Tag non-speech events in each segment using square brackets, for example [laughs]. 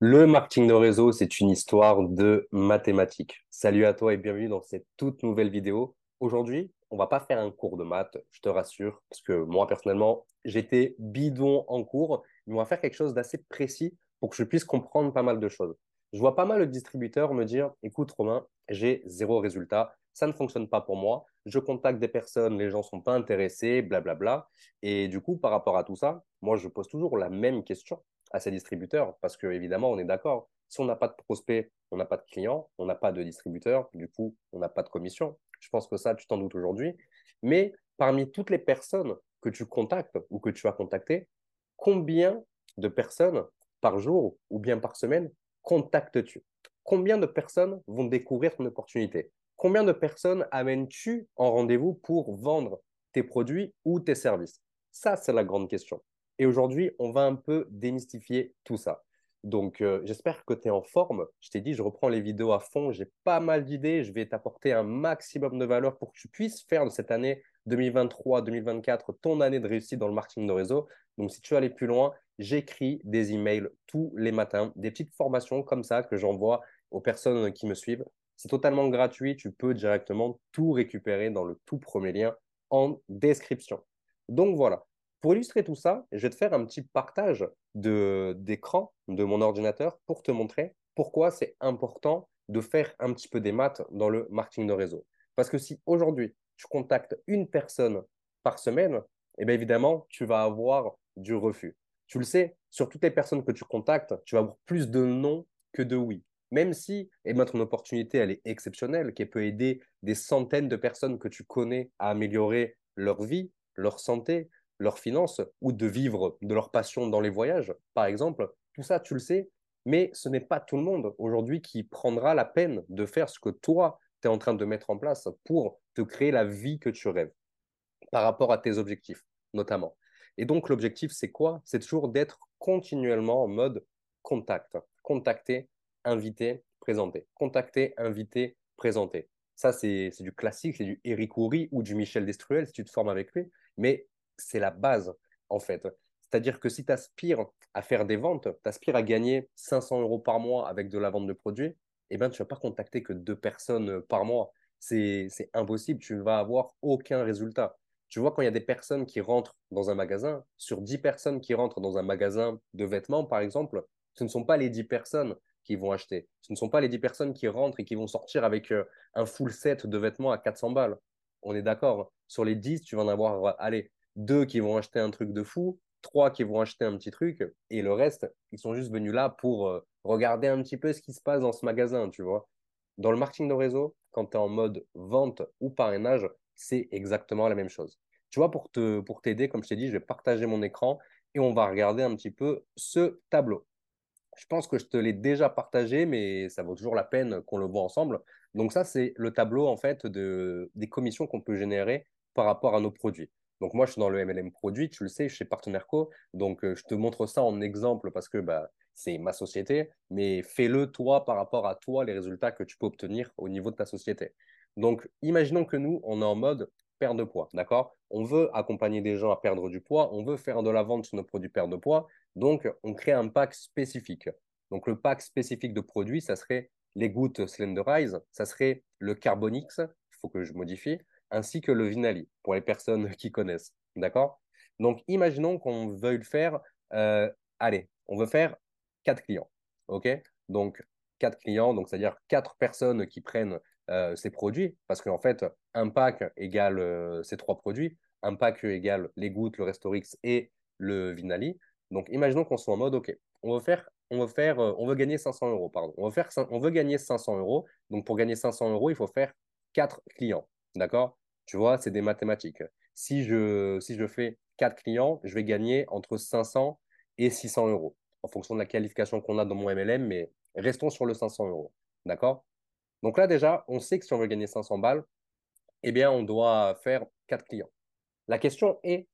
Le marketing de réseau, c'est une histoire de mathématiques. Salut à toi et bienvenue dans cette toute nouvelle vidéo. Aujourd'hui, on va pas faire un cours de maths, je te rassure, parce que moi personnellement, j'étais bidon en cours, mais on va faire quelque chose d'assez précis pour que je puisse comprendre pas mal de choses. Je vois pas mal de distributeurs me dire, écoute Romain, j'ai zéro résultat, ça ne fonctionne pas pour moi, je contacte des personnes, les gens sont pas intéressés, blablabla. Et du coup, par rapport à tout ça, moi je pose toujours la même question à ces distributeurs parce que évidemment, on est d'accord. Si on n'a pas de prospect, on n'a pas de clients, on n'a pas de distributeur, du coup, on n'a pas de commission. Je pense que ça, tu t'en doutes aujourd'hui. Mais parmi toutes les personnes que tu contactes ou que tu as contactées, combien de personnes par jour ou bien par semaine contactes-tu? Combien de personnes vont découvrir ton opportunité? Combien de personnes amènes-tu en rendez-vous pour vendre tes produits ou tes services? Ça, c'est la grande question. Et aujourd'hui, on va un peu démystifier tout ça. Donc, euh, j'espère que tu es en forme. Je t'ai dit, je reprends les vidéos à fond. J'ai pas mal d'idées. Je vais t'apporter un maximum de valeur pour que tu puisses faire de cette année 2023-2024 ton année de réussite dans le marketing de réseau. Donc, si tu veux aller plus loin, j'écris des emails tous les matins, des petites formations comme ça que j'envoie aux personnes qui me suivent. C'est totalement gratuit. Tu peux directement tout récupérer dans le tout premier lien en description. Donc voilà, pour illustrer tout ça, je vais te faire un petit partage d'écran de, mon ordinateur pour te montrer pourquoi c'est important de faire un petit peu des maths dans le marketing de réseau. Parce que si aujourd'hui, tu contactes une personne par semaine, eh bien évidemment, tu vas avoir du refus. Tu le sais, sur toutes les personnes que tu contactes, tu vas avoir plus de non que de oui. Même si eh bien, ton opportunité, elle est exceptionnelle, qu'elle peut aider des centaines de personnes que tu connais à améliorer leur vie, leur santé, leurs finances ou de vivre de leur passion dans les voyages, par exemple. Tout ça, tu le sais, mais ce n'est pas tout le monde aujourd'hui qui prendra la peine de faire ce que toi, tu es en train de mettre en place pour te créer la vie que tu rêves par rapport à tes objectifs, notamment. Et donc, l'objectif, c'est quoi? C'est toujours d'être continuellement en mode contact. Contacter, inviter, présenter. Contacter, inviter, présenter. Ça, c'est du classique, c'est du Eric Houry ou du Michel Destruel si tu te formes avec lui. Mais c'est la base, en fait. C'est-à-dire que si tu aspires à faire des ventes, tu aspires à gagner 500 euros par mois avec de la vente de produits, eh ben, tu ne vas pas contacter que deux personnes par mois. C'est impossible, tu ne vas avoir aucun résultat. Tu vois, quand il y a des personnes qui rentrent dans un magasin, sur 10 personnes qui rentrent dans un magasin de vêtements, par exemple, ce ne sont pas les 10 personnes qui vont acheter. Ce ne sont pas les 10 personnes qui rentrent et qui vont sortir avec euh, un full set de vêtements à 400 balles. On est d'accord. Sur les 10, tu vas en avoir, allez, deux qui vont acheter un truc de fou, trois qui vont acheter un petit truc, et le reste, ils sont juste venus là pour euh, regarder un petit peu ce qui se passe dans ce magasin, tu vois. Dans le marketing de réseau, quand tu es en mode vente ou parrainage, c'est exactement la même chose. Tu vois, pour te pour t'aider, comme je t'ai dit, je vais partager mon écran et on va regarder un petit peu ce tableau. Je pense que je te l'ai déjà partagé, mais ça vaut toujours la peine qu'on le voit ensemble. Donc ça, c'est le tableau en fait de, des commissions qu'on peut générer par rapport à nos produits. Donc moi, je suis dans le MLM produit, tu le sais, chez Partenaire Co. Donc euh, je te montre ça en exemple parce que bah, c'est ma société, mais fais-le toi par rapport à toi, les résultats que tu peux obtenir au niveau de ta société. Donc imaginons que nous, on est en mode perte de poids, d'accord? On veut accompagner des gens à perdre du poids, on veut faire de la vente sur nos produits perte de poids, donc on crée un pack spécifique. Donc le pack spécifique de produits, ça serait les gouttes Slenderize, ça serait le Carbonix, il faut que je modifie, ainsi que le Vinali, pour les personnes [laughs] qui connaissent. D'accord? Donc, imaginons qu'on veuille faire, euh, allez, on veut faire quatre clients. OK? Donc, quatre clients, donc c'est-à-dire quatre personnes qui prennent euh, ces produits, parce qu'en fait, un pack égale euh, ces trois produits, un pack égale les gouttes, le Restorix et le Vinali. Donc, imaginons qu'on soit en mode, OK, on veut faire, on veut faire, on veut gagner 500 euros, pardon. On veut, faire, on veut gagner 500 euros. Donc, pour gagner 500 euros, il faut faire quatre clients. D'accord? Tu vois, c'est des mathématiques. Si je, fais 4 clients, je vais gagner entre 500 et 600 euros en fonction de la qualification qu'on a dans mon MLM, mais restons sur le 500 euros. D'accord? Donc là, déjà, on sait que si on veut gagner 500 balles, eh bien, on doit faire 4 clients. La question est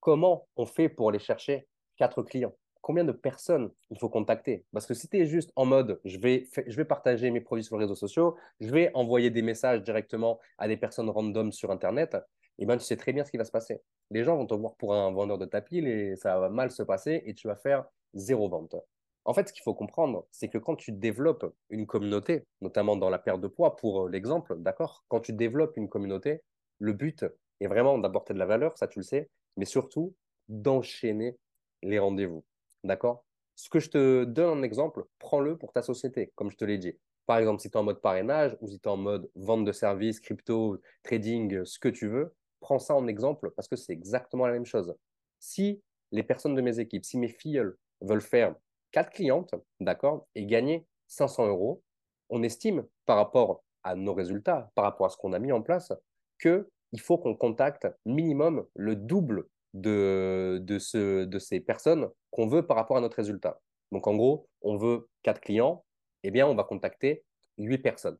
comment on fait pour aller chercher 4 clients? Combien de personnes il faut contacter? Parce que si tu es juste en mode, je vais, je vais partager mes produits sur les réseaux sociaux, je vais envoyer des messages directement à des personnes random sur Internet, et eh ben, tu sais très bien ce qui va se passer. Les gens vont te voir pour un vendeur de tapis, et ça va mal se passer et tu vas faire zéro vente. En fait, ce qu'il faut comprendre, c'est que quand tu développes une communauté, notamment dans la perte de poids, pour l'exemple, d'accord? Quand tu développes une communauté, le but est vraiment d'apporter de la valeur, ça tu le sais, mais surtout d'enchaîner les rendez-vous, d'accord? Ce que je te donne un exemple, prends-le pour ta société, comme je te l'ai dit. Par exemple, si tu es en mode parrainage ou si tu es en mode vente de services, crypto, trading, ce que tu veux, prends ça en exemple parce que c'est exactement la même chose. Si les personnes de mes équipes, si mes filles veulent faire quatre clientes, d'accord, et gagner 500 euros, on estime par rapport à nos résultats, par rapport à ce qu'on a mis en place, qu'il faut qu'on contacte minimum le double de, de, ce, de ces personnes qu'on veut par rapport à notre résultat. Donc en gros, on veut quatre clients, eh bien on va contacter huit personnes.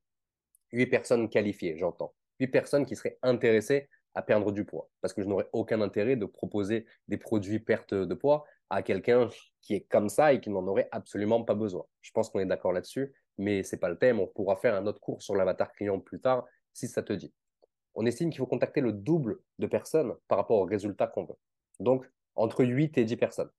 Huit personnes qualifiées, j'entends. Huit personnes qui seraient intéressées à perdre du poids. Parce que je n'aurais aucun intérêt de proposer des produits perte de poids à quelqu'un qui est comme ça et qui n'en aurait absolument pas besoin. Je pense qu'on est d'accord là-dessus, mais ce n'est pas le thème. On pourra faire un autre cours sur l'avatar client plus tard si ça te dit. On estime qu'il faut contacter le double de personnes par rapport aux résultats qu'on veut. Donc, entre 8 et 10 personnes.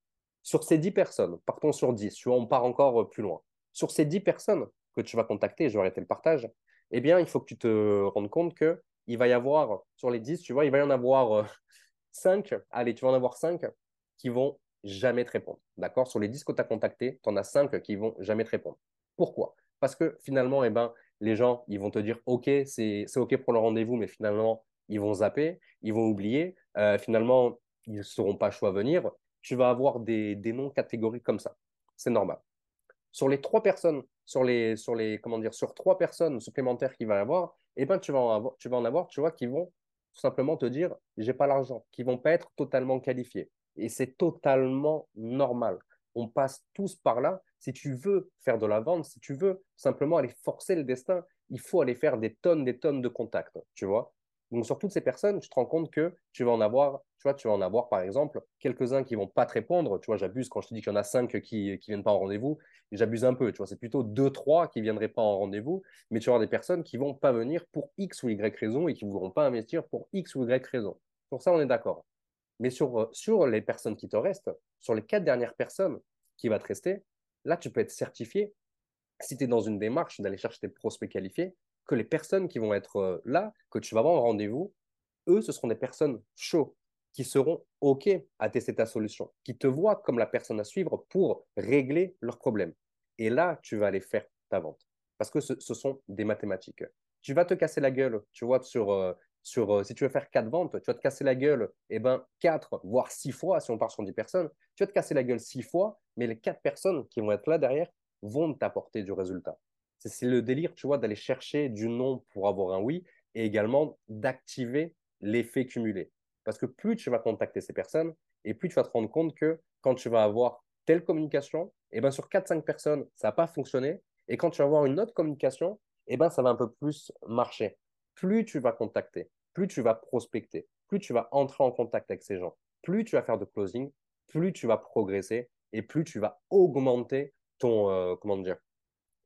Sur ces 10 personnes, partons sur 10, tu vois, on part encore plus loin. Sur ces 10 personnes que tu vas contacter, je vais arrêter le partage, eh bien, il faut que tu te rendes compte que il va y avoir, sur les 10, tu vois, il va y en avoir [laughs] 5, allez, tu vas en avoir 5 qui vont jamais te répondre. D'accord? Sur les 10 que tu as contactés, tu en as 5 qui vont jamais te répondre. Pourquoi? Parce que finalement, eh ben, les gens, ils vont te dire OK, c'est OK pour le rendez-vous, mais finalement, ils vont zapper, ils vont oublier. Euh, finalement, ils ne seront pas choix à venir. Tu vas avoir des, des noms catégoriques comme ça. C'est normal. Sur les trois personnes, sur les, sur les, comment dire, sur trois personnes supplémentaires qu'il va y avoir, eh ben, tu vas en avoir, tu vas en avoir, tu vois, qui vont tout simplement te dire, j'ai pas l'argent, qui vont pas être totalement qualifiés. Et c'est totalement normal. On passe tous par là. Si tu veux faire de la vente, si tu veux simplement aller forcer le destin, il faut aller faire des tonnes, des tonnes de contacts, tu vois. Donc, sur toutes ces personnes, tu te rends compte que tu vas en avoir, tu vois, tu vas en avoir, par exemple, quelques-uns qui vont pas te répondre. Tu vois, j'abuse quand je te dis qu'il y en a cinq qui ne viennent pas en rendez-vous. J'abuse un peu, tu vois. C'est plutôt deux, trois qui viendraient pas en rendez-vous. Mais tu vas avoir des personnes qui vont pas venir pour X ou Y raison et qui ne voudront pas investir pour X ou Y raison. Pour ça, on est d'accord. Mais sur, euh, sur les personnes qui te restent, sur les quatre dernières personnes qui vont te rester, là, tu peux être certifié, si tu es dans une démarche d'aller chercher tes prospects qualifiés, que les personnes qui vont être euh, là, que tu vas avoir en rendez-vous, eux, ce seront des personnes chaudes qui seront OK à tester ta solution, qui te voient comme la personne à suivre pour régler leurs problèmes. Et là, tu vas aller faire ta vente. Parce que ce, sont des mathématiques. Tu vas te casser la gueule, tu vois, sur, euh, sur, euh, si tu veux faire quatre ventes, tu vas te casser la gueule, eh ben, quatre, voire six fois, si on part sur 10 personnes, tu vas te casser la gueule six fois, mais les quatre personnes qui vont être là derrière vont t'apporter du résultat. C'est le délire, tu vois, d'aller chercher du non pour avoir un oui et également d'activer l'effet cumulé. Parce que plus tu vas contacter ces personnes et plus tu vas te rendre compte que quand tu vas avoir telle communication, eh ben, sur 4-5 personnes, ça va pas fonctionner. Et quand tu vas avoir une autre communication, eh ben, ça va un peu plus marcher plus tu vas contacter, plus tu vas prospecter, plus tu vas entrer en contact avec ces gens, plus tu vas faire de closing, plus tu vas progresser et plus tu vas augmenter ton, euh, comment dire,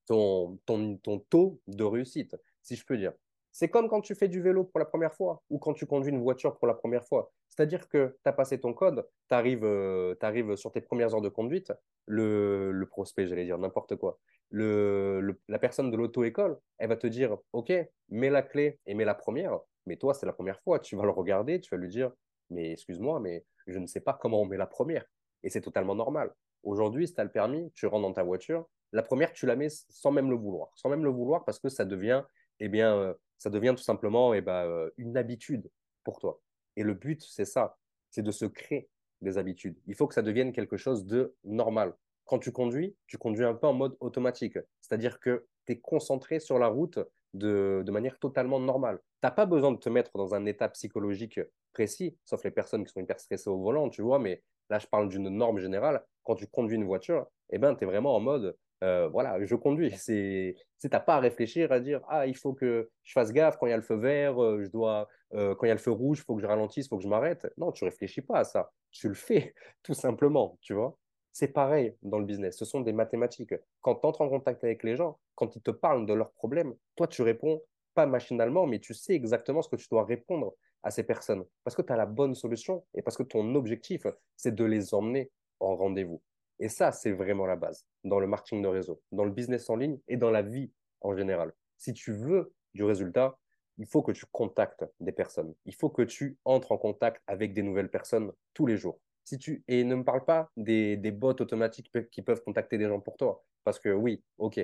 ton, ton, ton taux de réussite, si je peux dire. C'est comme quand tu fais du vélo pour la première fois ou quand tu conduis une voiture pour la première fois. C'est-à-dire que tu as passé ton code, tu arrives, euh, sur tes premières heures de conduite, le, le prospect, j'allais dire n'importe quoi, le, la personne de l'auto-école, elle va te dire, OK, mets la clé et mets la première, mais toi, c'est la première fois, tu vas le regarder, tu vas lui dire, mais excuse-moi, mais je ne sais pas comment on met la première. Et c'est totalement normal. Aujourd'hui, si tu as le permis, tu rentres dans ta voiture, la première, tu la mets sans même le vouloir, sans même le vouloir parce que ça devient, eh bien, euh, ça devient tout simplement eh ben, euh, une habitude pour toi. Et le but, c'est ça, c'est de se créer des habitudes. Il faut que ça devienne quelque chose de normal. Quand tu conduis, tu conduis un peu en mode automatique. C'est-à-dire que tu es concentré sur la route de, manière totalement normale. Tu n'as pas besoin de te mettre dans un état psychologique précis, sauf les personnes qui sont hyper stressées au volant, tu vois, mais là, je parle d'une norme générale. Quand tu conduis une voiture, eh ben, tu es vraiment en mode euh, voilà, je conduis. C'est, tu n'as pas à réfléchir, à dire, ah, il faut que je fasse gaffe quand il y a le feu vert, euh, je dois, euh, quand il y a le feu rouge, il faut que je ralentisse, il faut que je m'arrête. Non, tu réfléchis pas à ça. Tu le fais, [laughs] tout simplement, tu vois. C'est pareil dans le business. Ce sont des mathématiques. Quand tu entres en contact avec les gens, quand ils te parlent de leurs problèmes, toi, tu réponds pas machinalement, mais tu sais exactement ce que tu dois répondre à ces personnes. Parce que tu as la bonne solution et parce que ton objectif, c'est de les emmener en rendez-vous. Et ça, c'est vraiment la base dans le marketing de réseau, dans le business en ligne et dans la vie en général. Si tu veux du résultat, il faut que tu contactes des personnes. Il faut que tu entres en contact avec des nouvelles personnes tous les jours. Et ne me parle pas des, des bots automatiques qui peuvent contacter des gens pour toi. Parce que oui, OK,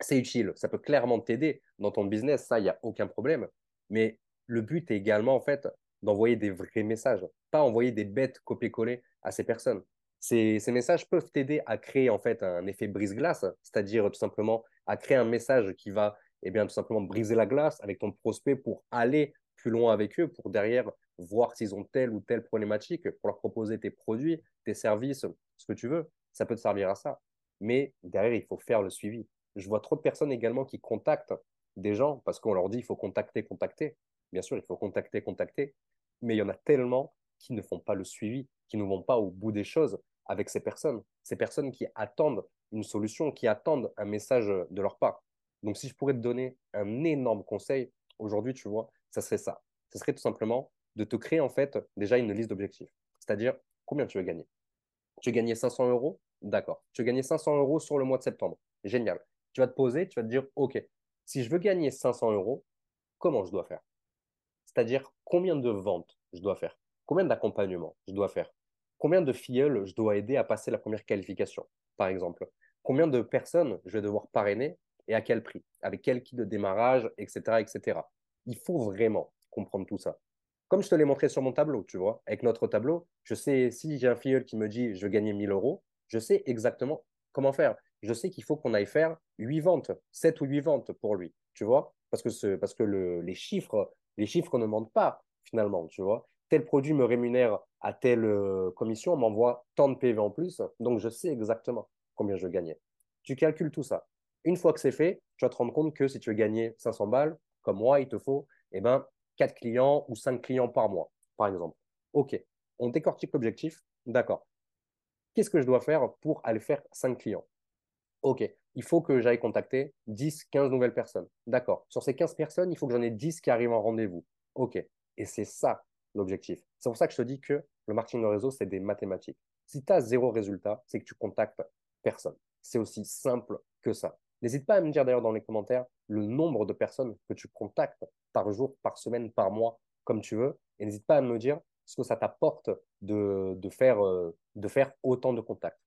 c'est utile. Ça peut clairement t'aider dans ton business. Ça, il n'y a aucun problème. Mais le but est également, en fait, d'envoyer des vrais messages, pas envoyer des bêtes copier-coller à ces personnes. Ces, ces messages peuvent t'aider à créer en fait un effet brise-glace, c'est-à-dire tout simplement à créer un message qui va eh bien, tout simplement briser la glace avec ton prospect pour aller plus loin avec eux, pour derrière voir s'ils ont telle ou telle problématique, pour leur proposer tes produits, tes services, ce que tu veux. Ça peut te servir à ça. Mais derrière, il faut faire le suivi. Je vois trop de personnes également qui contactent des gens parce qu'on leur dit il faut contacter, contacter. Bien sûr, il faut contacter, contacter. Mais il y en a tellement qui ne font pas le suivi, qui ne vont pas au bout des choses avec ces personnes. Ces personnes qui attendent une solution, qui attendent un message de leur part. Donc, si je pourrais te donner un énorme conseil aujourd'hui, tu vois, ça serait ça. Ce serait tout simplement de te créer en fait déjà une liste d'objectifs. C'est-à-dire combien tu veux gagner? Tu veux gagner 500 euros? D'accord. Tu veux gagner 500 euros sur le mois de septembre? Génial. Tu vas te poser, tu vas te dire, OK, si je veux gagner 500 euros, comment je dois faire? C'est-à-dire combien de ventes je dois faire? Combien d'accompagnements je dois faire? Combien de filleuls je dois aider à passer la première qualification, par exemple? Combien de personnes je vais devoir parrainer et à quel prix? Avec quel kit de démarrage, etc., etc. Il faut vraiment comprendre tout ça. Comme je te l'ai montré sur mon tableau, tu vois, avec notre tableau, je sais si j'ai un filleul qui me dit je veux gagner 1000 euros, je sais exactement comment faire. Je sais qu'il faut qu'on aille faire 8 ventes, 7 ou 8 ventes pour lui, tu vois, parce que, ce, parce que le, les, chiffres, les chiffres ne mentent pas finalement, tu vois? Tel produit me rémunère à telle euh, commission, on m'envoie tant de PV en plus, donc je sais exactement combien je gagnais. Tu calcules tout ça. Une fois que c'est fait, tu vas te rendre compte que si tu veux gagner 500 balles, comme moi, il te faut eh ben, 4 clients ou 5 clients par mois, par exemple. OK, on décortique l'objectif. D'accord. Qu'est-ce que je dois faire pour aller faire 5 clients? OK, il faut que j'aille contacter 10, 15 nouvelles personnes. D'accord. Sur ces 15 personnes, il faut que j'en ai 10 qui arrivent en rendez-vous. OK. Et c'est ça l'objectif. C'est pour ça que je te dis que le marketing de réseau, c'est des mathématiques. Si tu as zéro résultat, c'est que tu contactes personne. C'est aussi simple que ça. N'hésite pas à me dire d'ailleurs dans les commentaires le nombre de personnes que tu contactes par jour, par semaine, par mois, comme tu veux. Et n'hésite pas à me dire ce que ça t'apporte de, de, faire, euh, de faire autant de contacts.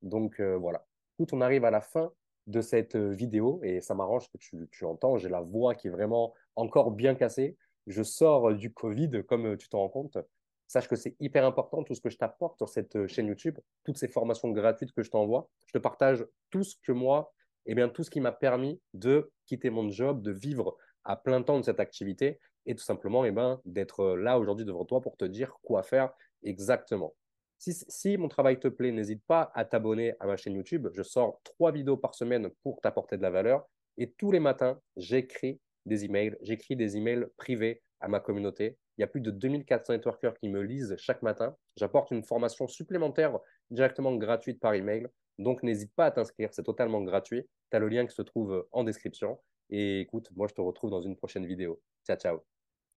Donc euh, voilà. Tout, on arrive à la fin de cette euh, vidéo et ça m'arrange que tu, tu entends. J'ai la voix qui est vraiment encore bien cassée. Je sors du Covid, comme tu t'en rends compte. Sache que c'est hyper important tout ce que je t'apporte sur cette chaîne YouTube, toutes ces formations gratuites que je t'envoie. Je te partage tout ce que moi, eh bien, tout ce qui m'a permis de quitter mon job, de vivre à plein temps de cette activité et tout simplement eh ben, d'être là aujourd'hui devant toi pour te dire quoi faire exactement. Si mon travail te plaît, n'hésite pas à t'abonner à ma chaîne YouTube. Je sors trois vidéos par semaine pour t'apporter de la valeur. Et tous les matins, j'écris des emails. J'écris des emails privés à ma communauté. Il y a plus de 2400 networkers qui me lisent chaque matin. J'apporte une formation supplémentaire directement gratuite par email. Donc, n'hésite pas à t'inscrire, c'est totalement gratuit. Tu as le lien qui se trouve en description. Et écoute, moi, je te retrouve dans une prochaine vidéo. Ciao, ciao.